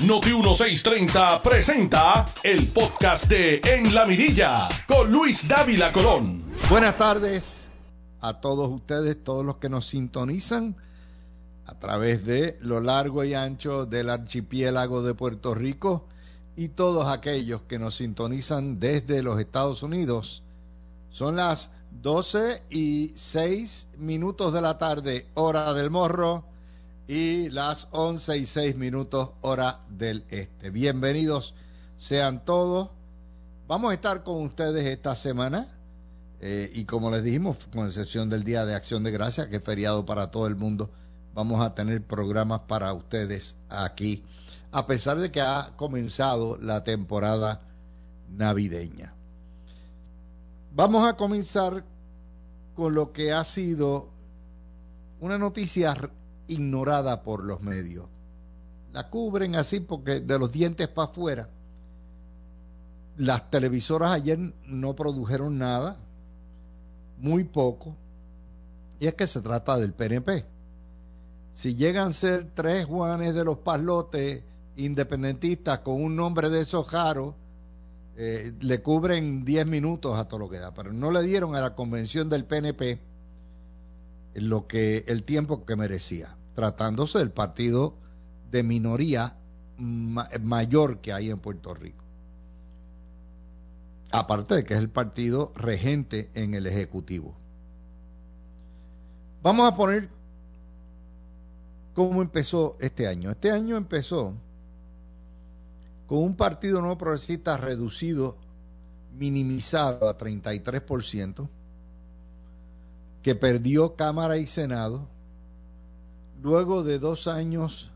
Noti 1630 presenta el podcast de En la Mirilla con Luis Dávila Colón. Buenas tardes a todos ustedes, todos los que nos sintonizan a través de lo largo y ancho del archipiélago de Puerto Rico y todos aquellos que nos sintonizan desde los Estados Unidos. Son las 12 y 6 minutos de la tarde, hora del morro y las 11 y 6 minutos hora del este. Bienvenidos sean todos. Vamos a estar con ustedes esta semana eh, y como les dijimos, con excepción del Día de Acción de Gracia, que es feriado para todo el mundo, vamos a tener programas para ustedes aquí, a pesar de que ha comenzado la temporada navideña. Vamos a comenzar con lo que ha sido una noticia ignorada por los medios. La cubren así porque de los dientes para afuera. Las televisoras ayer no produjeron nada, muy poco, y es que se trata del PNP. Si llegan a ser tres Juanes de los Paslotes independentistas con un nombre de esos jaros, eh, le cubren 10 minutos a todo lo que da, pero no le dieron a la convención del PNP lo que el tiempo que merecía, tratándose del partido de minoría mayor que hay en Puerto Rico. Aparte de que es el partido regente en el Ejecutivo. Vamos a poner cómo empezó este año. Este año empezó con un partido no progresista reducido, minimizado a 33%, que perdió Cámara y Senado, luego de dos años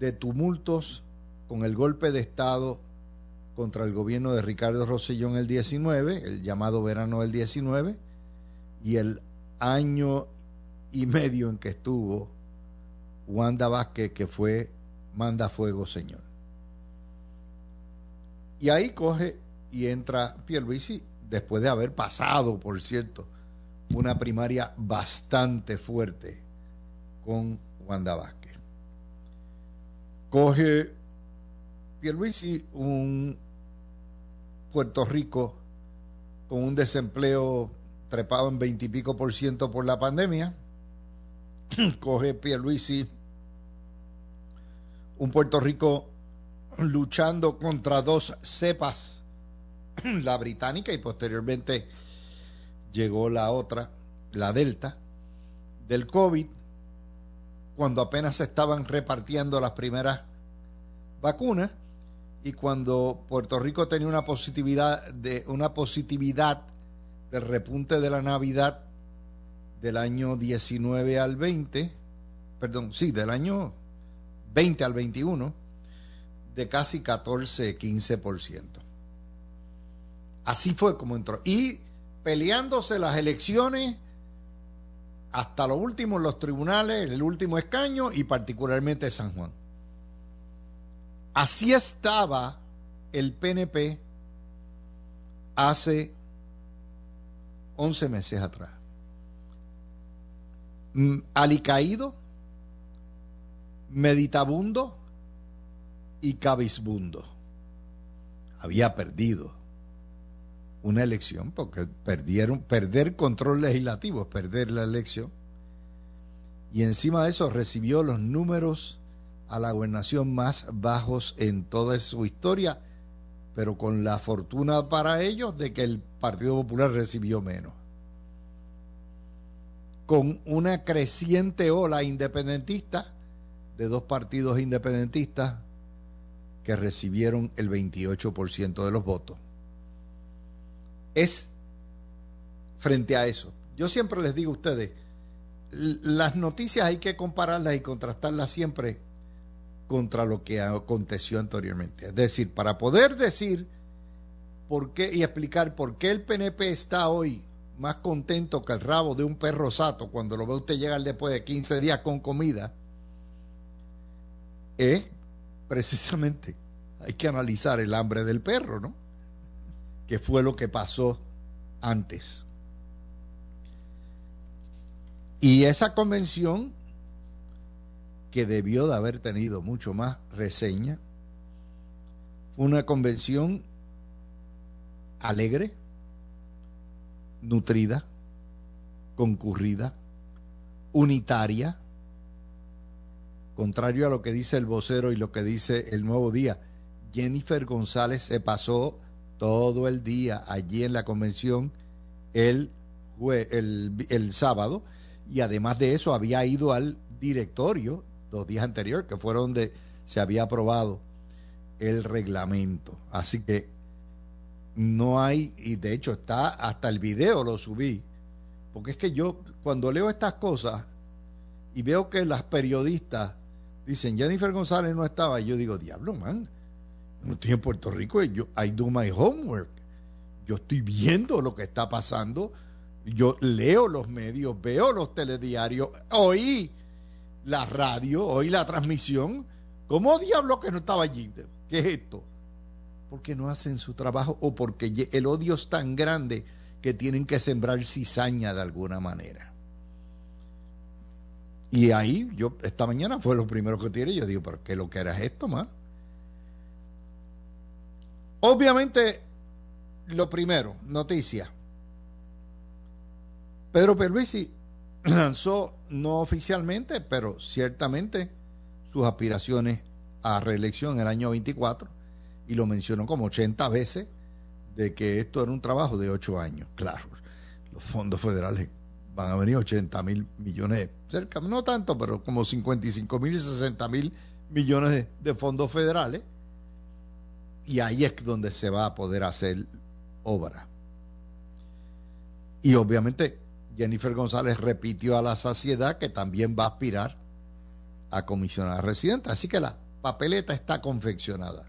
de tumultos con el golpe de Estado contra el gobierno de Ricardo Rosselló en el 19, el llamado verano del 19, y el año y medio en que estuvo Wanda Vázquez, que fue manda fuego, señor. Y ahí coge y entra Pierluisi, después de haber pasado, por cierto, una primaria bastante fuerte con Wanda Vázquez. Coge Pierluisi un Puerto Rico con un desempleo trepado en veintipico por ciento por la pandemia. Coge Pierluisi un Puerto Rico luchando contra dos cepas, la británica y posteriormente llegó la otra, la delta, del COVID, cuando apenas se estaban repartiendo las primeras vacunas y cuando Puerto Rico tenía una positividad de una positividad del repunte de la Navidad del año 19 al 20, perdón, sí, del año 20 al 21 de casi 14, 15%. Así fue como entró. Y peleándose las elecciones hasta lo último en los tribunales, el último escaño y particularmente San Juan. Así estaba el PNP hace 11 meses atrás. Mm, alicaído, meditabundo, y cabizbundo. Había perdido una elección porque perdieron, perder control legislativo perder la elección. Y encima de eso recibió los números a la gobernación más bajos en toda su historia, pero con la fortuna para ellos de que el Partido Popular recibió menos. Con una creciente ola independentista de dos partidos independentistas que recibieron el 28% de los votos. Es frente a eso. Yo siempre les digo a ustedes, las noticias hay que compararlas y contrastarlas siempre contra lo que aconteció anteriormente. Es decir, para poder decir por qué y explicar por qué el PNP está hoy más contento que el rabo de un perro sato cuando lo ve usted llegar después de 15 días con comida, es precisamente hay que analizar el hambre del perro, ¿no? Que fue lo que pasó antes. Y esa convención, que debió de haber tenido mucho más reseña, Fue una convención alegre, nutrida, concurrida, unitaria, contrario a lo que dice el vocero y lo que dice el nuevo día. Jennifer González se pasó todo el día allí en la convención el, el, el sábado y además de eso había ido al directorio dos días anteriores, que fueron donde se había aprobado el reglamento. Así que no hay, y de hecho está hasta el video lo subí, porque es que yo cuando leo estas cosas y veo que las periodistas dicen Jennifer González no estaba, yo digo, diablo, man, no estoy en Puerto Rico, yo, I do my homework. Yo estoy viendo lo que está pasando, yo leo los medios, veo los telediarios, oí la radio, oí la transmisión. ¿Cómo diablo que no estaba allí? ¿Qué es esto? porque no hacen su trabajo o porque el odio es tan grande que tienen que sembrar cizaña de alguna manera. Y ahí, yo, esta mañana fue lo primero que tiré. Yo digo, ¿pero qué lo que era esto, más? Obviamente, lo primero, noticia. Pedro Perluisi lanzó, no oficialmente, pero ciertamente, sus aspiraciones a reelección en el año 24 y lo mencionó como 80 veces de que esto era un trabajo de 8 años. Claro, los fondos federales van a venir 80 mil millones, cerca, no tanto, pero como 55 mil y 60 mil millones de, fondos federales. Y ahí es donde se va a poder hacer obra. Y obviamente Jennifer González repitió a la saciedad que también va a aspirar a comisionar residente. Así que la papeleta está confeccionada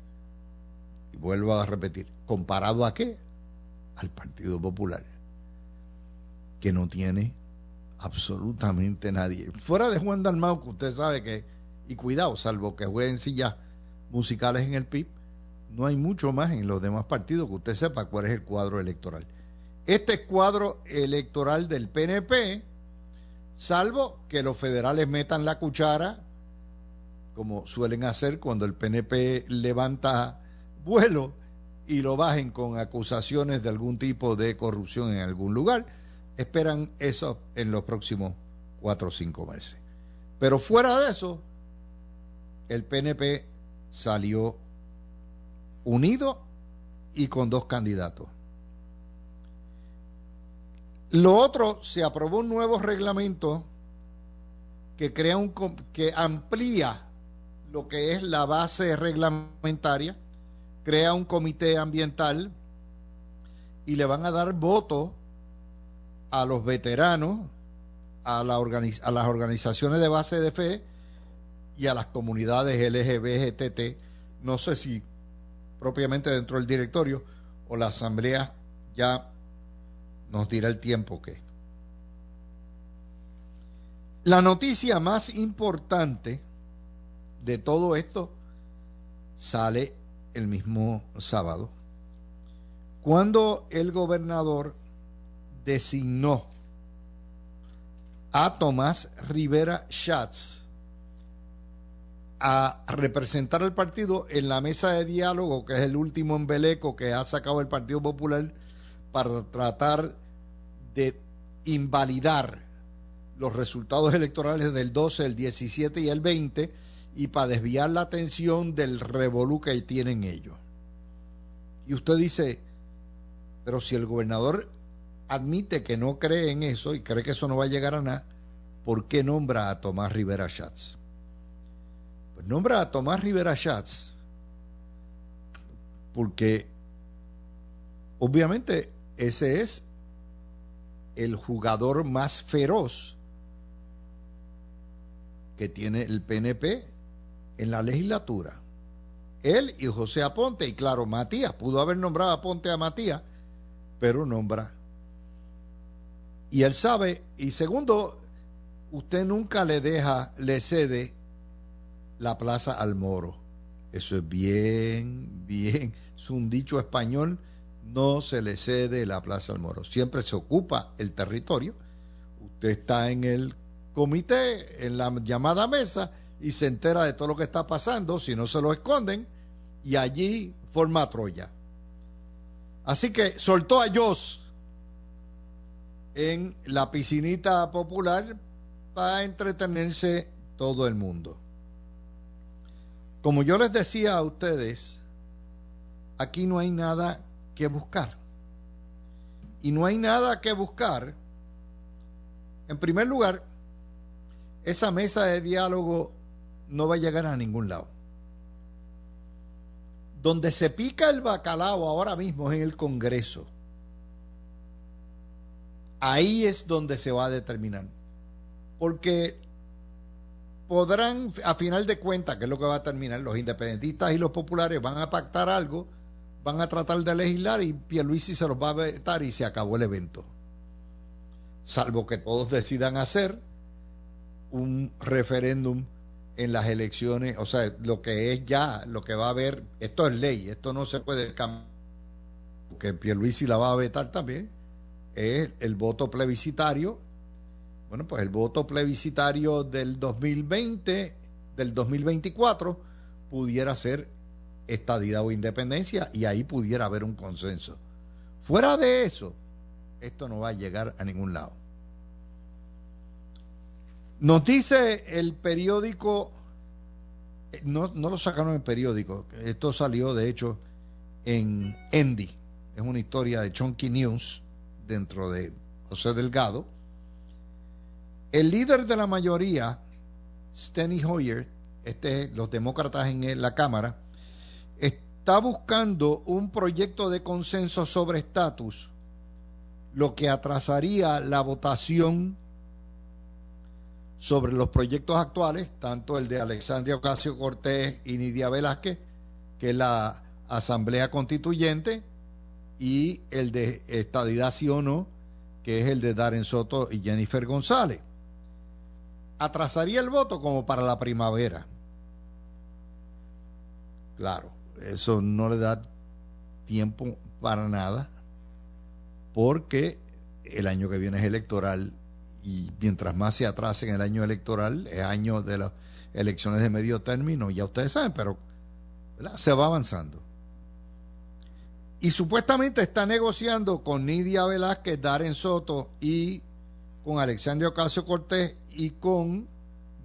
vuelvo a repetir, ¿comparado a qué? Al Partido Popular, que no tiene absolutamente nadie. Fuera de Juan Dalmau, que usted sabe que, y cuidado, salvo que jueguen sillas musicales en el PIB, no hay mucho más en los demás partidos que usted sepa cuál es el cuadro electoral. Este cuadro electoral del PNP, salvo que los federales metan la cuchara, como suelen hacer cuando el PNP levanta vuelo y lo bajen con acusaciones de algún tipo de corrupción en algún lugar. Esperan eso en los próximos cuatro o cinco meses. Pero fuera de eso, el PNP salió unido y con dos candidatos. Lo otro, se aprobó un nuevo reglamento que crea un que amplía lo que es la base reglamentaria crea un comité ambiental y le van a dar voto a los veteranos, a, a las organizaciones de base de fe y a las comunidades LGBTT. No sé si propiamente dentro del directorio o la asamblea ya nos dirá el tiempo que. La noticia más importante de todo esto sale el mismo sábado, cuando el gobernador designó a Tomás Rivera Schatz a representar al partido en la mesa de diálogo, que es el último embeleco que ha sacado el Partido Popular para tratar de invalidar los resultados electorales del 12, el 17 y el 20 y para desviar la atención del revolú que tienen ellos. Y usted dice, pero si el gobernador admite que no cree en eso y cree que eso no va a llegar a nada, ¿por qué nombra a Tomás Rivera Schatz? Pues nombra a Tomás Rivera Schatz porque obviamente ese es el jugador más feroz que tiene el PNP en la legislatura. Él y José Aponte, y claro, Matías, pudo haber nombrado a Aponte a Matías, pero nombra. Y él sabe, y segundo, usted nunca le deja, le cede la plaza al moro. Eso es bien, bien, es un dicho español, no se le cede la plaza al moro. Siempre se ocupa el territorio. Usted está en el comité, en la llamada mesa, y se entera de todo lo que está pasando, si no se lo esconden, y allí forma Troya. Así que soltó a Joss en la piscinita popular para entretenerse todo el mundo. Como yo les decía a ustedes, aquí no hay nada que buscar. Y no hay nada que buscar. En primer lugar, esa mesa de diálogo no va a llegar a ningún lado. Donde se pica el bacalao ahora mismo es en el Congreso. Ahí es donde se va a determinar. Porque podrán, a final de cuentas, que es lo que va a terminar, los independentistas y los populares van a pactar algo, van a tratar de legislar y Pierluisi se los va a vetar y se acabó el evento. Salvo que todos decidan hacer un referéndum en las elecciones, o sea, lo que es ya, lo que va a haber, esto es ley, esto no se puede cambiar, porque Pierluisi la va a vetar también, es el voto plebiscitario. Bueno, pues el voto plebiscitario del 2020, del 2024, pudiera ser estadidad o independencia y ahí pudiera haber un consenso. Fuera de eso, esto no va a llegar a ningún lado. Nos dice el periódico, eh, no, lo sacaron en el periódico, esto salió de hecho en Endy, es una historia de Chunky News dentro de José Delgado. El líder de la mayoría, Steny Hoyer, este, los demócratas en la Cámara, está buscando un proyecto de consenso sobre estatus, lo que atrasaría la votación sobre los proyectos actuales, tanto el de Alexandria Ocasio Cortés y Nidia Velázquez, que es la Asamblea Constituyente, y el de estadidad sí o no, que es el de Darren Soto y Jennifer González. Atrasaría el voto como para la primavera. Claro, eso no le da tiempo para nada, porque el año que viene es electoral y mientras más se atrase en el año electoral, es año de las elecciones de medio término, ya ustedes saben, pero se va avanzando. Y supuestamente está negociando con Nidia Velázquez, Darren Soto y con Alexandria Ocasio Cortés y con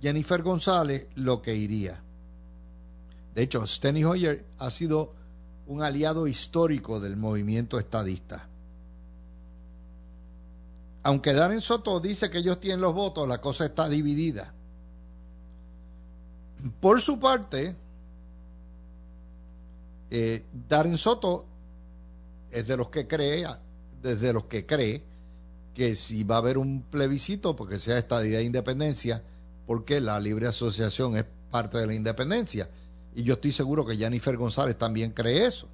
Jennifer González lo que iría. De hecho, Steny Hoyer ha sido un aliado histórico del movimiento estadista. Aunque Darren Soto dice que ellos tienen los votos, la cosa está dividida. Por su parte, eh, Darren Soto es de los que cree, desde los que cree que si va a haber un plebiscito, porque sea estadía de independencia, porque la libre asociación es parte de la independencia. Y yo estoy seguro que Jennifer González también cree eso.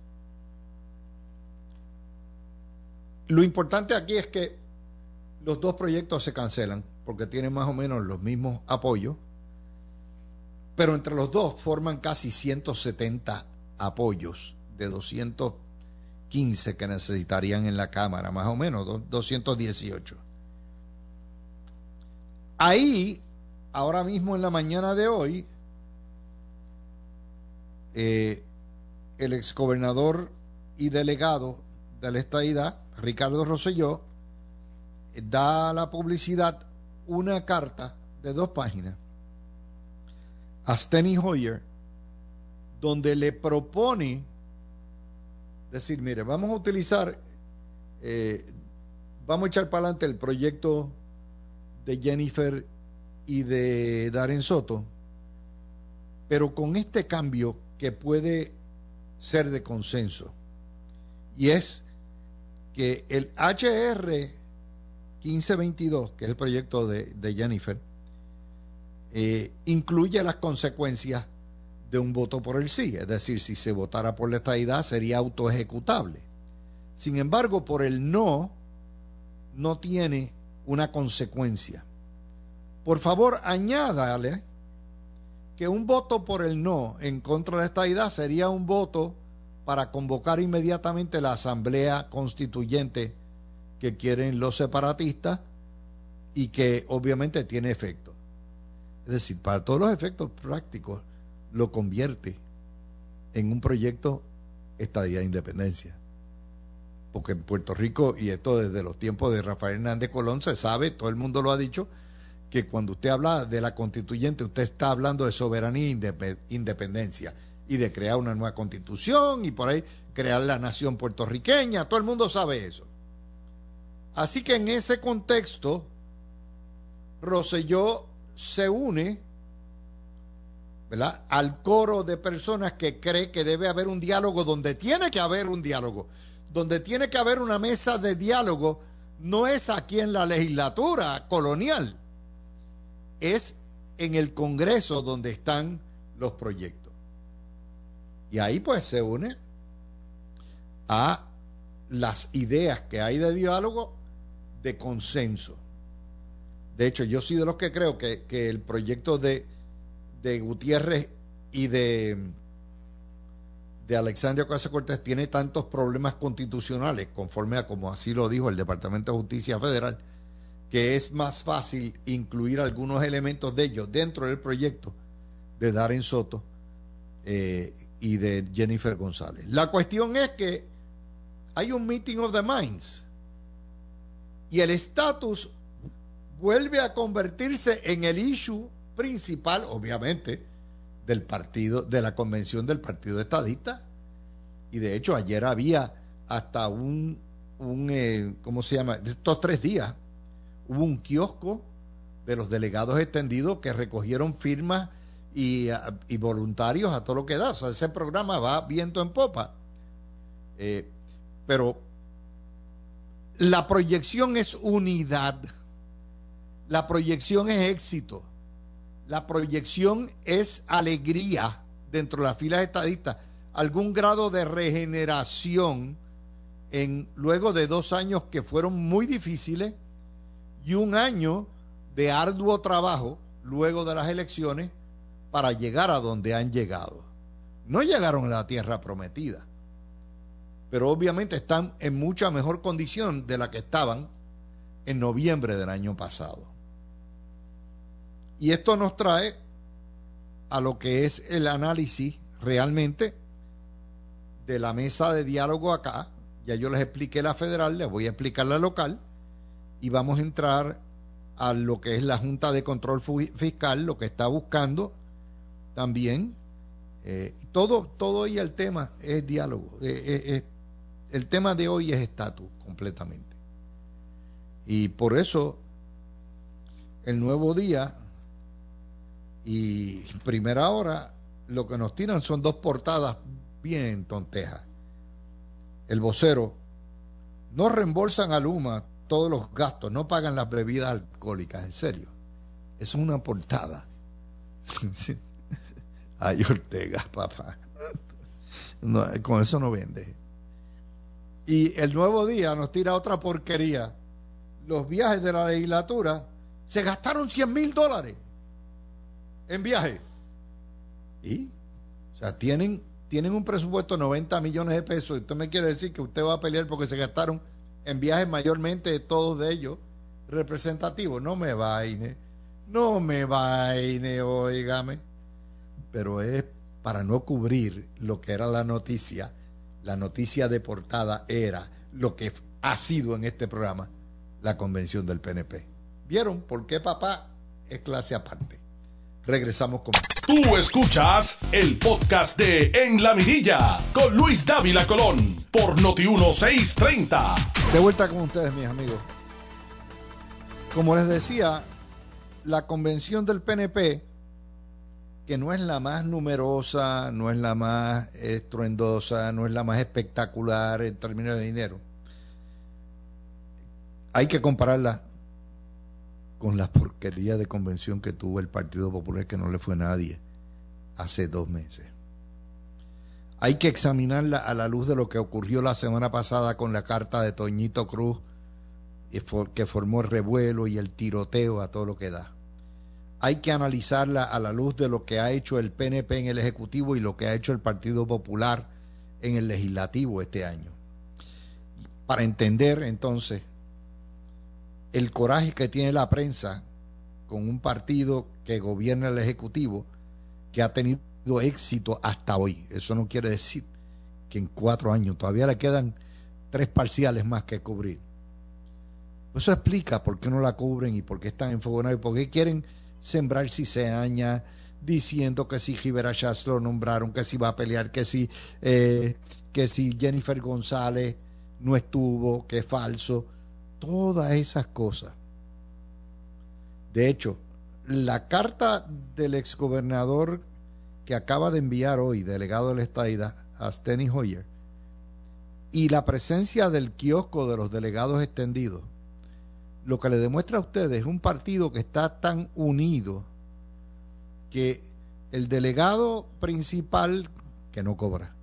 Lo importante aquí es que los dos proyectos se cancelan porque tienen más o menos los mismos apoyos, pero entre los dos forman casi 170 apoyos de 215 que necesitarían en la Cámara, más o menos 218. Ahí, ahora mismo en la mañana de hoy, eh, el exgobernador y delegado de la estadidad, Ricardo Rosselló, da a la publicidad una carta de dos páginas a Steny Hoyer donde le propone decir, mire, vamos a utilizar, eh, vamos a echar para adelante el proyecto de Jennifer y de Darren Soto, pero con este cambio que puede ser de consenso. Y es que el HR 1522, que es el proyecto de, Jennifer, eh, incluye las consecuencias de un voto por el sí, es decir, si se votara por la estadidad sería autoejecutable. Sin embargo, por el no, no tiene una consecuencia. Por favor, añádale que un voto por el no en contra de la estadidad sería un voto para convocar inmediatamente la Asamblea Constituyente que quieren los separatistas y que obviamente tiene efecto. Es decir, para todos los efectos prácticos lo convierte en un proyecto estadía de independencia. Porque en Puerto Rico, y esto desde los tiempos de Rafael Hernández Colón, se sabe, todo el mundo lo ha dicho, que cuando usted habla de la constituyente, usted está hablando de soberanía e independencia y de crear una nueva constitución y por ahí crear la nación puertorriqueña. Todo el mundo sabe eso. Así que en ese contexto, Roselló se une ¿verdad? al coro de personas que cree que debe haber un diálogo donde tiene que haber un diálogo, donde tiene que haber una mesa de diálogo, no es aquí en la legislatura colonial, es en el Congreso donde están los proyectos. Y ahí pues se une a las ideas que hay de diálogo de consenso. De hecho, yo soy de los que creo que, el proyecto de, de, Gutiérrez y de, de Alexandria Ocasio Cortés tiene tantos problemas constitucionales, conforme a como así lo dijo el Departamento de Justicia Federal, que es más fácil incluir algunos elementos de ellos dentro del proyecto de Darren Soto eh, y de Jennifer González. La cuestión es que hay un meeting of the minds y el estatus vuelve a convertirse en el issue principal, obviamente, del partido, de la convención del Partido Estadista. Y de hecho, ayer había hasta un, un eh, ¿cómo se llama? Estos tres días hubo un kiosco de los delegados extendidos que recogieron firmas y, voluntarios a todo lo que da. O sea, ese programa va viento en popa. Eh, pero la proyección es unidad. La proyección es éxito. La proyección es alegría dentro de las filas estadistas. Algún grado de regeneración en luego de dos años que fueron muy difíciles y un año de arduo trabajo luego de las elecciones para llegar a donde han llegado. No llegaron a la tierra prometida, pero obviamente están en mucha mejor condición de la que estaban en noviembre del año pasado. Y esto nos trae a lo que es el análisis realmente de la mesa de diálogo acá. Ya yo les expliqué la federal, les voy a explicar la local y vamos a entrar a lo que es la Junta de Control Fiscal, lo que está buscando también. Eh, todo, todo el tema es diálogo. Eh, eh, el tema de hoy es estatus completamente. Y por eso el nuevo día y primera hora lo que nos tiran son dos portadas bien tontejas. El vocero, no reembolsan a Luma todos los gastos, no pagan las bebidas alcohólicas, en serio. es una portada. Ay, Ortega, papá. con eso no vende. Y el nuevo día nos tira otra porquería. Los viajes de la legislatura se gastaron 100 mil dólares en viaje. Y, o sea, tienen, tienen un presupuesto de 90 millones de pesos. Usted me quiere decir que usted va a pelear porque se gastaron en viajes mayormente todos de ellos representativos. No me vaine, no me vaine, oígame. Pero es para no cubrir lo que era la noticia. La noticia de portada era lo que ha sido en este programa la convención del PNP. ¿Vieron por qué papá es clase aparte? Regresamos con Tú escuchas el podcast de En la Mirilla con Luis Dávila Colón por Noti 1630. De vuelta con ustedes, mis amigos. Como les decía, la convención del PNP, que no es la más numerosa, no es la más estruendosa, no es la más espectacular en términos de dinero, hay que compararla con la porquería de convención que tuvo el Partido Popular que no le fue a nadie hace dos meses. Hay que examinarla a la luz de lo que ocurrió la semana pasada con la carta de Toñito Cruz, que formó el revuelo y el tiroteo a todo lo que da. Hay que analizarla a la luz de lo que ha hecho el PNP en el Ejecutivo y lo que ha hecho el Partido Popular en el Legislativo este año. Para entender entonces el coraje que tiene la prensa con un partido que gobierna el Ejecutivo, que ha tenido éxito hasta hoy. Eso no quiere decir que en cuatro años todavía le quedan tres parciales más que cubrir. Eso explica por qué no la cubren y por qué están enfogonados y por qué quieren sembrar ciseaña diciendo que si Rivera Chas lo nombraron, que si va a pelear, que si, eh, que si Jennifer González no estuvo, que es falso. Todas esas cosas. De hecho, la carta del exgobernador que acaba de enviar hoy, delegado del Estaida, a Steny Hoyer, y la presencia del kiosco de los delegados extendidos, lo que le demuestra a ustedes es un partido que está tan unido que el delegado principal, que no cobra,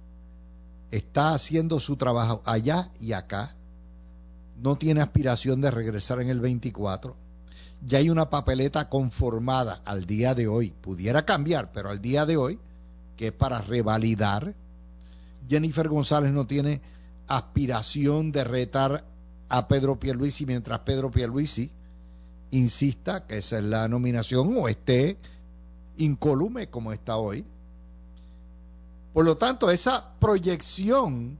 está haciendo su trabajo allá y acá, no tiene aspiración de regresar en el 24 ya hay una papeleta conformada al día de hoy, pudiera cambiar, pero al día de hoy, que es para revalidar. Jennifer González no tiene aspiración de retar a Pedro Pierluisi mientras Pedro Pierluisi insista que esa es la nominación o esté incolume como está hoy. Por lo tanto, esa proyección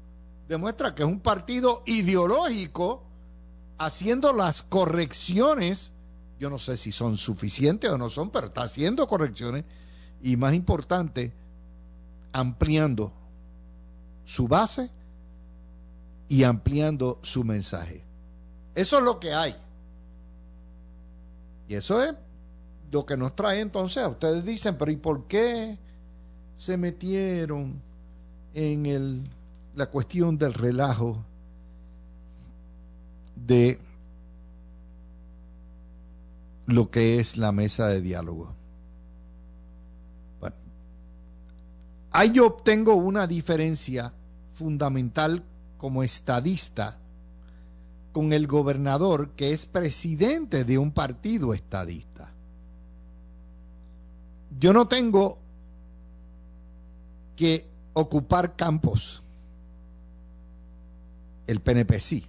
demuestra que es un partido ideológico haciendo las correcciones yo no sé si son suficientes o no son, pero está haciendo correcciones y más importante, ampliando su base y ampliando su mensaje. Eso es lo que hay. Y eso es lo que nos trae entonces ustedes dicen, pero ¿y por qué se metieron en la cuestión del relajo de lo que es la mesa de diálogo. Bueno, ahí yo obtengo una diferencia fundamental como estadista con el gobernador que es presidente de un partido estadista. Yo no tengo que ocupar campos. El PNP sí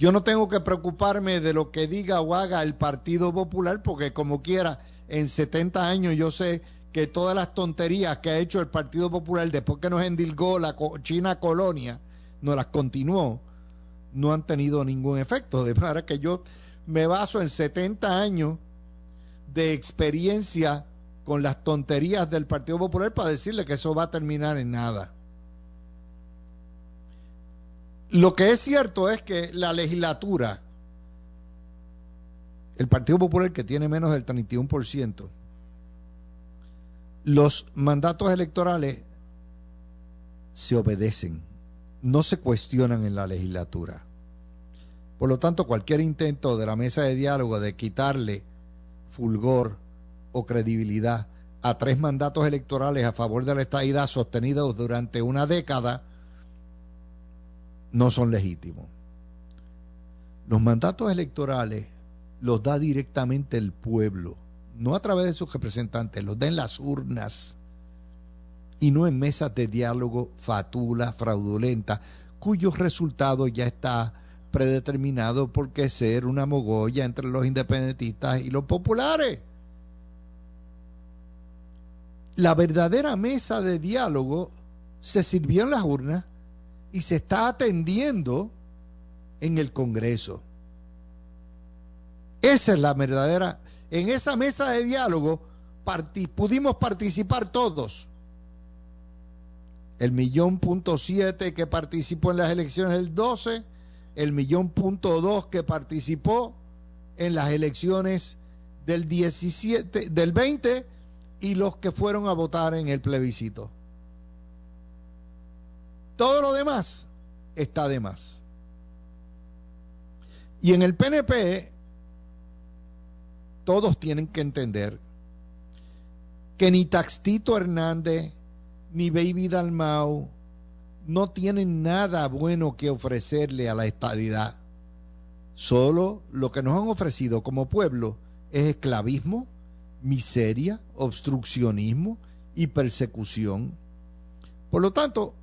yo no tengo que preocuparme de lo que diga o haga el Partido Popular, porque como quiera, en 70 años yo sé que todas las tonterías que ha hecho el Partido Popular después que nos endilgó la China colonia, no las continuó, no han tenido ningún efecto. De manera que yo me baso en 70 años de experiencia con las tonterías del Partido Popular para decirle que eso va a terminar en nada. Lo que es cierto es que la legislatura, el Partido Popular que tiene menos del 31%, los mandatos electorales se obedecen, no se cuestionan en la legislatura. Por lo tanto, cualquier intento de la mesa de diálogo de quitarle fulgor o credibilidad a tres mandatos electorales a favor de la estadidad sostenidos durante una década no son legítimos. Los mandatos electorales los da directamente el pueblo, no a través de sus representantes, los da en las urnas y no en mesas de diálogo fatula, fraudulenta, cuyo resultado ya está predeterminado porque ser una mogolla entre los independentistas y los populares. La verdadera mesa de diálogo se sirvió en las urnas y se está atendiendo en el Congreso. Esa es la verdadera. En esa mesa de diálogo pudimos participar todos. El millón punto siete que participó en las elecciones del 12, el millón punto dos que participó en las elecciones del 17, del 20 y los que fueron a votar en el plebiscito. Todo lo demás está de más. Y en el PNP, todos tienen que entender que ni Taxito Hernández ni Baby Dalmau no tienen nada bueno que ofrecerle a la estadidad. Solo lo que nos han ofrecido como pueblo es esclavismo, miseria, obstruccionismo y persecución. Por lo tanto,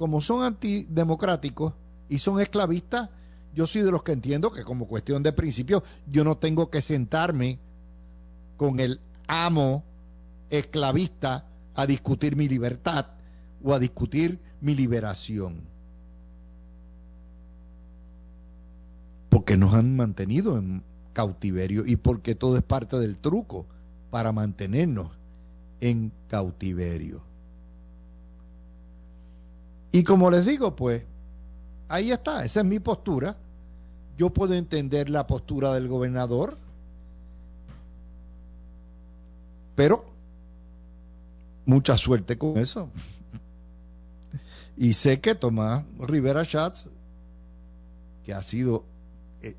como son antidemocráticos y son esclavistas, yo soy de los que entiendo que como cuestión de principio yo no tengo que sentarme con el amo esclavista a discutir mi libertad o a discutir mi liberación. Porque nos han mantenido en cautiverio y porque todo es parte del truco para mantenernos en cautiverio. Y como les digo, pues ahí está, esa es mi postura. Yo puedo entender la postura del gobernador, pero mucha suerte con eso. Y sé que Tomás Rivera Schatz, que ha sido, eh,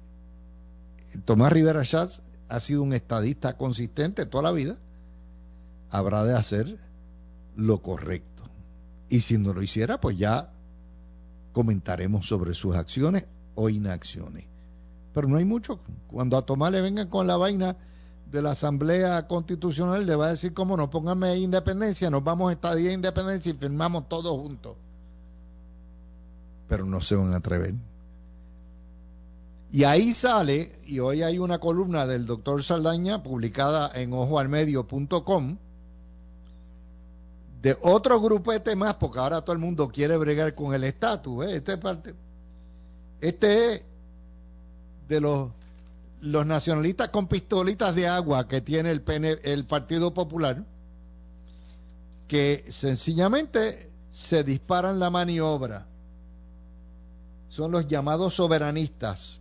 Tomás Rivera Schatz ha sido un estadista consistente toda la vida, habrá de hacer lo correcto. Y si no lo hiciera, pues ya comentaremos sobre sus acciones o inacciones. Pero no hay mucho. Cuando a Tomás le vengan con la vaina de la Asamblea Constitucional, le va a decir, cómo no, pónganme independencia, nos vamos a estadía de independencia y firmamos todos juntos. Pero no se van a atrever. Y ahí sale, y hoy hay una columna del doctor Saldaña publicada en ojoalmedio.com, de otro grupete más, porque ahora todo el mundo quiere bregar con el estatus. ¿eh? Este, parte, este es de los, los nacionalistas con pistolitas de agua que tiene el, el Partido Popular, que sencillamente se disparan la maniobra. Son los llamados soberanistas.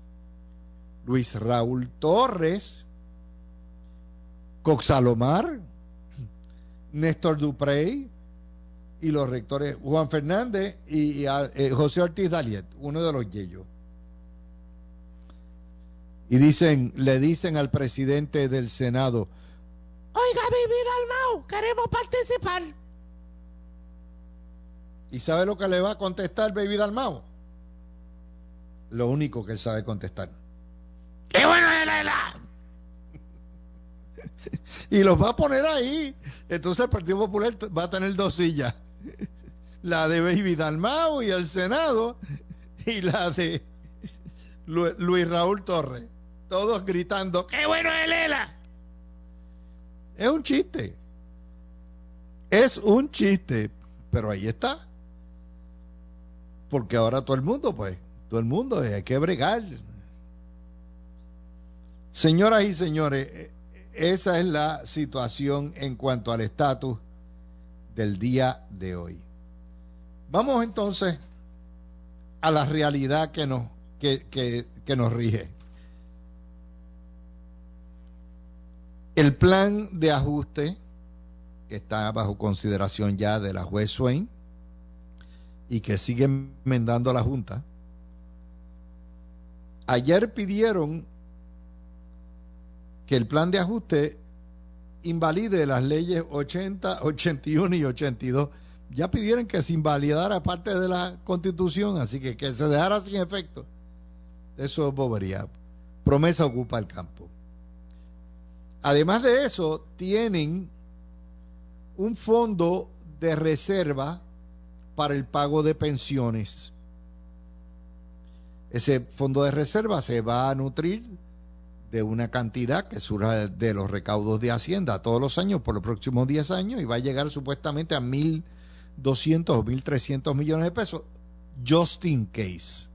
Luis Raúl Torres, Coxalomar, Néstor Duprey y los rectores Juan Fernández y, eh, José Ortiz Daliet, uno de los yeyos. Y dicen, le dicen al presidente del Senado, oiga, vivir Almao, queremos participar. ¿Y sabe lo que le va a contestar Baby Dalmao? Lo único que él sabe contestar. ¡Qué bueno es la, y los va a poner ahí. Entonces el Partido Popular va a tener dos sillas. La de Baby Dalmau y el Senado y la de Luis Raúl Torres. Todos gritando, ¡qué bueno es Lela! Es un chiste. Es un chiste. Pero ahí está. Porque ahora todo el mundo, pues, todo el mundo hay que bregar. Señoras y señores, esa es la situación en cuanto al estatus del día de hoy. Vamos entonces a la realidad que nos, que, nos rige. El plan de ajuste que está bajo consideración ya de la juez Swain y que sigue enmendando la Junta, ayer pidieron que el plan de ajuste invalide las leyes 80, 81 y 82. Ya pidieron que se invalidara parte de la constitución, así que que se dejara sin efecto. Eso es bobería. Promesa ocupa el campo. Además de eso, tienen un fondo de reserva para el pago de pensiones. Ese fondo de reserva se va a nutrir de una cantidad que surge de los recaudos de Hacienda todos los años por los próximos 10 años y va a llegar supuestamente a 1.200 o 1.300 millones de pesos, just in case,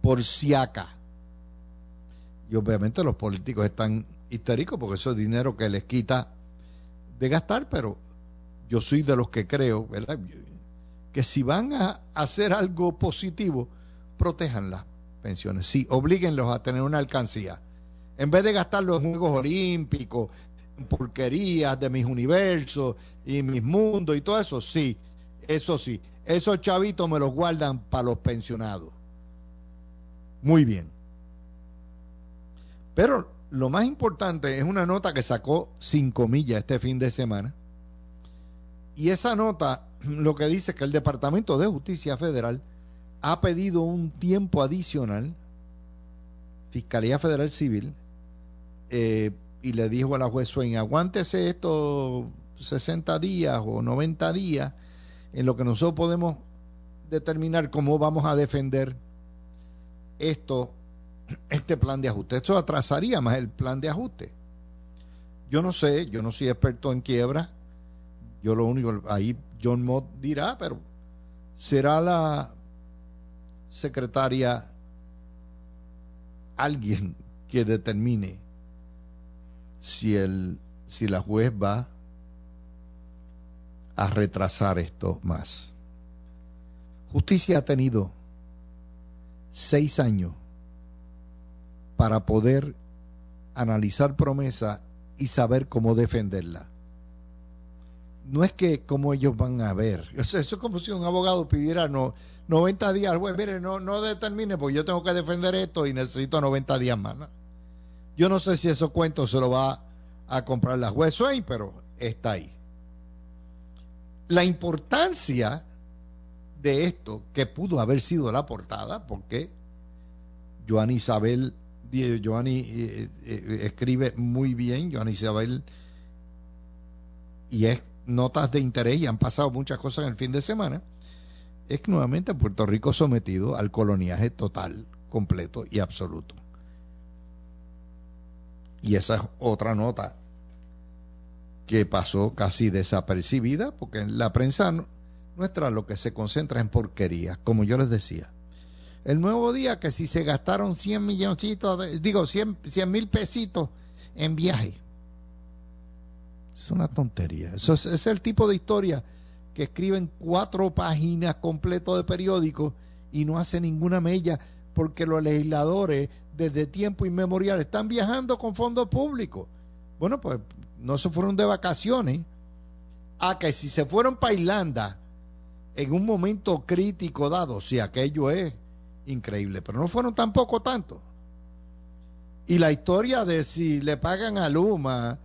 por si acá. Y obviamente los políticos están histéricos porque eso es dinero que les quita de gastar, pero yo soy de los que creo, ¿verdad? Que si van a hacer algo positivo, protejan las pensiones. Sí, oblíguenlos a tener una alcancía en vez de gastarlo en Juegos Olímpicos, porquerías de mis universos y mis mundos y todo eso, sí, eso sí. Esos chavitos me los guardan para los pensionados. Muy bien. Pero lo más importante es una nota que sacó cinco millas este fin de semana. Y esa nota lo que dice es que el Departamento de Justicia Federal ha pedido un tiempo adicional, Fiscalía Federal Civil, eh, y le dijo a la juez Swain, aguántese estos 60 días o 90 días en lo que nosotros podemos determinar cómo vamos a defender esto, este plan de ajuste. Esto atrasaría más el plan de ajuste. Yo no sé, yo no soy experto en quiebra, Yo lo único, ahí John Mott dirá, pero será la secretaria alguien que determine si, el, si la juez va a retrasar esto más. Justicia ha tenido seis años para poder analizar promesa y saber cómo defenderla. No es que como ellos van a ver. Eso, es como si un abogado pidiera no, 90 días. Bueno, mire, no, no determine, porque yo tengo que defender esto y necesito 90 días más. Yo no sé si esos cuentos se lo va a comprar la juez Swain, pero está ahí. La importancia de esto, que pudo haber sido la portada, porque Joan Isabel, Joanny eh, eh, escribe muy bien, Joan Isabel, y es notas de interés, y han pasado muchas cosas en el fin de semana, es que nuevamente Puerto Rico sometido al coloniaje total, completo y absoluto. Y esa es otra nota que pasó casi desapercibida, porque en la prensa nuestra lo que se concentra en porquería, como yo les decía. El nuevo día que si se gastaron 100 milloncitos, digo 100 mil pesitos en viaje. Es una tontería. Eso es, el tipo de historia que escriben cuatro páginas completo de periódico y no hace ninguna mella porque los legisladores desde tiempo inmemorial están viajando con fondos públicos. Bueno, pues no se fueron de vacaciones. A que si se fueron para Irlanda en un momento crítico dado, si aquello es increíble, pero no fueron tampoco tanto. Y la historia de si le pagan a Luma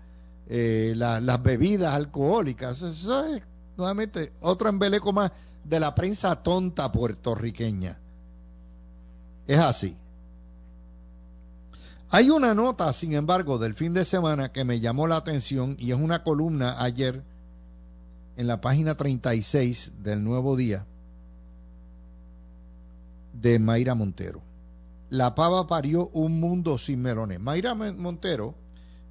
eh, las bebidas alcohólicas, eso es nuevamente otro embeleco más de la prensa tonta puertorriqueña. Es así. Hay una nota, sin embargo, del fin de semana que me llamó la atención y es una columna ayer en la página 36 del Nuevo Día de Mayra Montero. La pava parió un mundo sin melones. Mayra Montero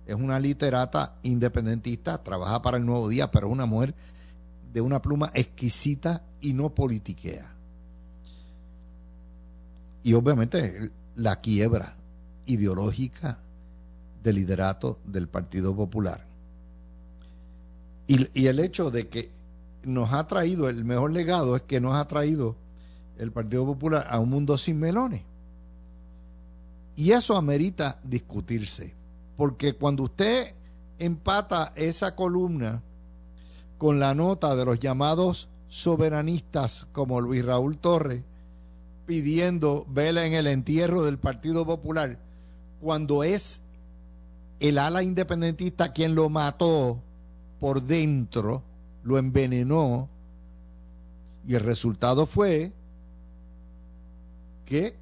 es una literata independentista, trabaja para el Nuevo Día, pero es una mujer de una pluma exquisita y no politiquea. Y obviamente la quiebra ideológica del liderato del Partido Popular. Y, el hecho de que nos ha traído, el mejor legado es que nos ha traído el Partido Popular a un mundo sin melones. Y eso amerita discutirse, porque cuando usted empata esa columna con la nota de los llamados soberanistas como Luis Raúl Torres, pidiendo vela en el entierro del Partido Popular, cuando es el ala independentista quien lo mató por dentro, lo envenenó, y el resultado fue que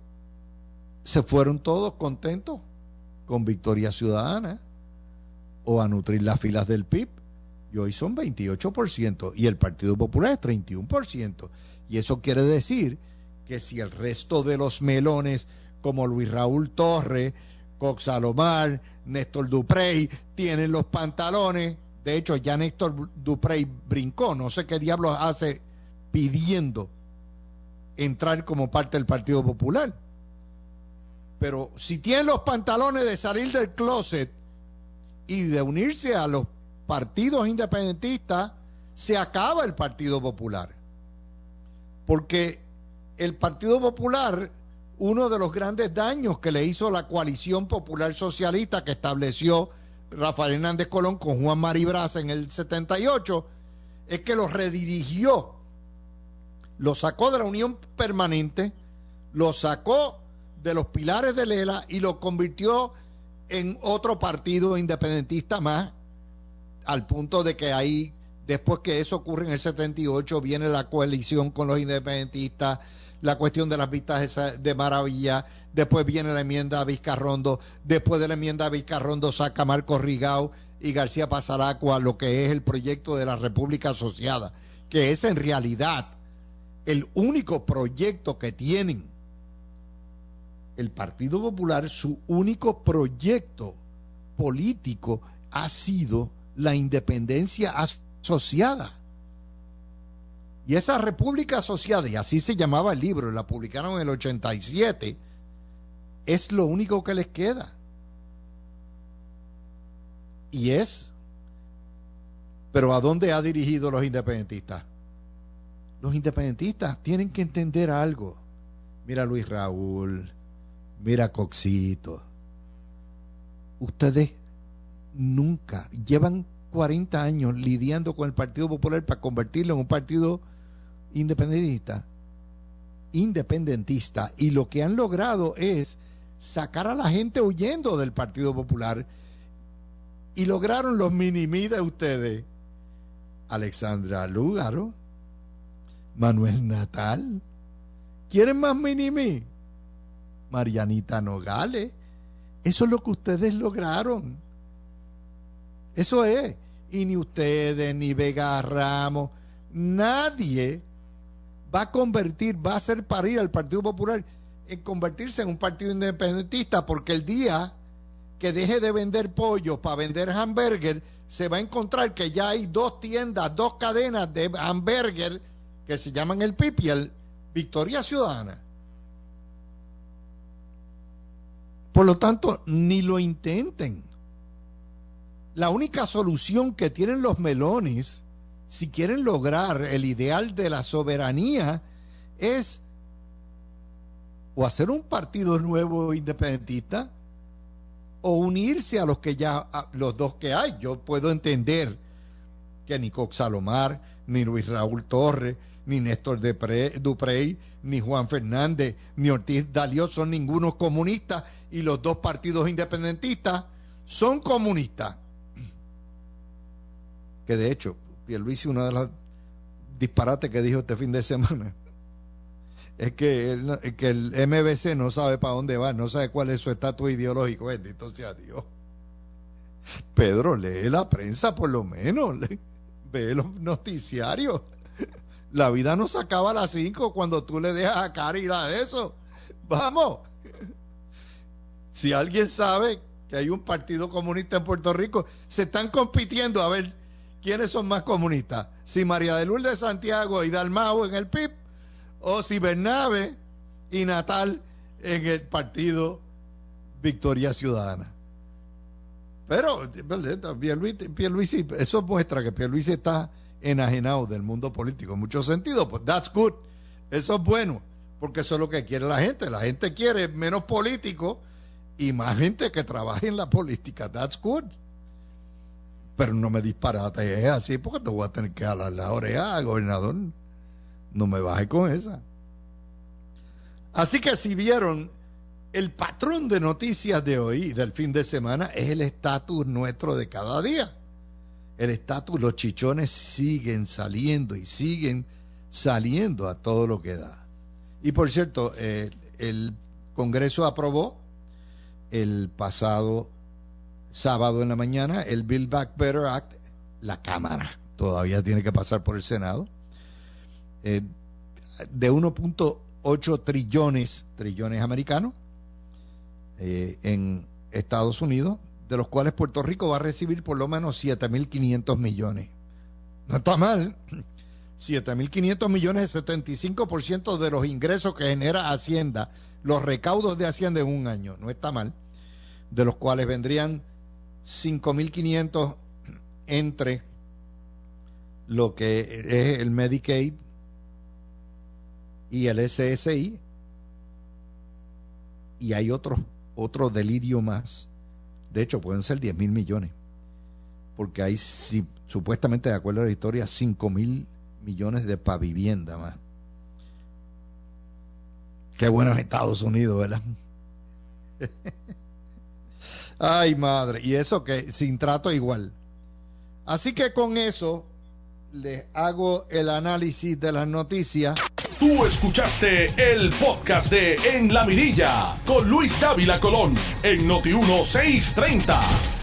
se fueron todos contentos con Victoria Ciudadana o a nutrir las filas del PIB. Y hoy son 28% y el Partido Popular es 31%. Y eso quiere decir que si el resto de los melones como Luis Raúl Torres, Cox Salomar, Néstor Duprey, tienen los pantalones. De hecho, ya Néstor Duprey brincó, no sé qué diablos hace pidiendo entrar como parte del Partido Popular. Pero si tienen los pantalones de salir del closet y de unirse a los partidos independentistas, se acaba el Partido Popular. Porque el Partido Popular uno de los grandes daños que le hizo la coalición popular socialista que estableció Rafael Hernández Colón con Juan Mari Brasa en el 78 es que lo redirigió, lo sacó de la unión permanente, lo sacó de los pilares de Lela y lo convirtió en otro partido independentista más, al punto de que ahí, después que eso ocurre en el 78, viene la coalición con los independentistas la cuestión de las vistas de maravilla, después viene la enmienda a Vizcarrondo, después de la enmienda a Vizcarrondo saca Marco Rigao y García Pasalacua lo que es el proyecto de la República Asociada, que es en realidad el único proyecto que tienen. El Partido Popular, su único proyecto político ha sido la independencia asociada. Y esa República Asociada, y así se llamaba el libro, la publicaron en el 87, es lo único que les queda. Y es, pero ¿a dónde ha dirigido los independentistas? Los independentistas tienen que entender algo. Mira Luis Raúl, mira Coxito. Ustedes nunca llevan 40 años lidiando con el Partido Popular para convertirlo en un partido independentista. Independentista. Y lo que han logrado es sacar a la gente huyendo del Partido Popular. Y lograron los minimí de ustedes. Alexandra Lúgaro, Manuel Natal. ¿Quieren más minimí? Marianita Nogales. Eso es lo que ustedes lograron. Eso es. Y ni ustedes, ni Vega Ramos, nadie va a convertir, va a hacer parir al Partido Popular en convertirse en un partido independentista, porque el día que deje de vender pollo para vender hamburger, se va a encontrar que ya hay dos tiendas, dos cadenas de hamburger que se llaman el Pipiel, Victoria Ciudadana. Por lo tanto, ni lo intenten. La única solución que tienen los melones, si quieren lograr el ideal de la soberanía, es o hacer un partido nuevo independentista o unirse a los que ya los dos que hay. Yo puedo entender que ni Cox Salomar, ni Luis Raúl Torres, ni Néstor Duprey, ni Juan Fernández, ni Ortiz Dalió son ningunos comunistas y los dos partidos independentistas son comunistas. Que de hecho, Pierluisi, una de las disparates que dijo este fin de semana, es que el, que el MBC no sabe para dónde va, no sabe cuál es su estatus ideológico. Bendito sea Dios. Pedro, lee la prensa por lo menos, ve los noticiarios. La vida no se acaba a las 5 cuando tú le dejas a caridad eso. Vamos. Si alguien sabe que hay un partido comunista en Puerto Rico, se están compitiendo a ver quiénes son más comunistas. Si María de Lourdes de Santiago y Dalmau en el PIB, o si Bernabe y Natal en el partido Victoria Ciudadana. Pero Pierluisi, eso muestra que Pierluisi está enajenado del mundo político en muchos sentidos. Pues that's good. Eso es bueno, porque eso es lo que quiere la gente. La gente quiere menos políticos y más gente que trabaje en la política. That's good. Pero no me disparate, es así, porque te voy a tener que jalar la oreja, gobernador. No me baje con esa. Así que si vieron, el patrón de noticias de hoy, del fin de semana, es el estatus nuestro de cada día el estatus, los chichones siguen saliendo y siguen saliendo a todo lo que da. Y por cierto, eh, el Congreso aprobó el pasado sábado en la mañana el Build Back Better Act, la Cámara, todavía tiene que pasar por el Senado, eh, de 1.8 trillones, trillones americanos, eh, en Estados Unidos, de los cuales Puerto Rico va a recibir por lo menos 7.500 millones. No está mal. 7.500 millones es 75% de los ingresos que genera Hacienda, los recaudos de Hacienda en un año. No está mal. De los cuales vendrían 5.500 entre lo que es el Medicaid y el SSI. Y hay otro, otro delirio más de hecho, pueden ser 10 mil millones. Porque hay, supuestamente, de acuerdo a la historia, 5 mil millones de para vivienda más. Qué bueno en Estados Unidos, ¿verdad? Ay, madre. Y eso que sin trato igual. Así que con eso les hago el análisis de las noticias. Tú escuchaste el podcast de En la Mirilla con Luis Dávila Colón en Noti 1630.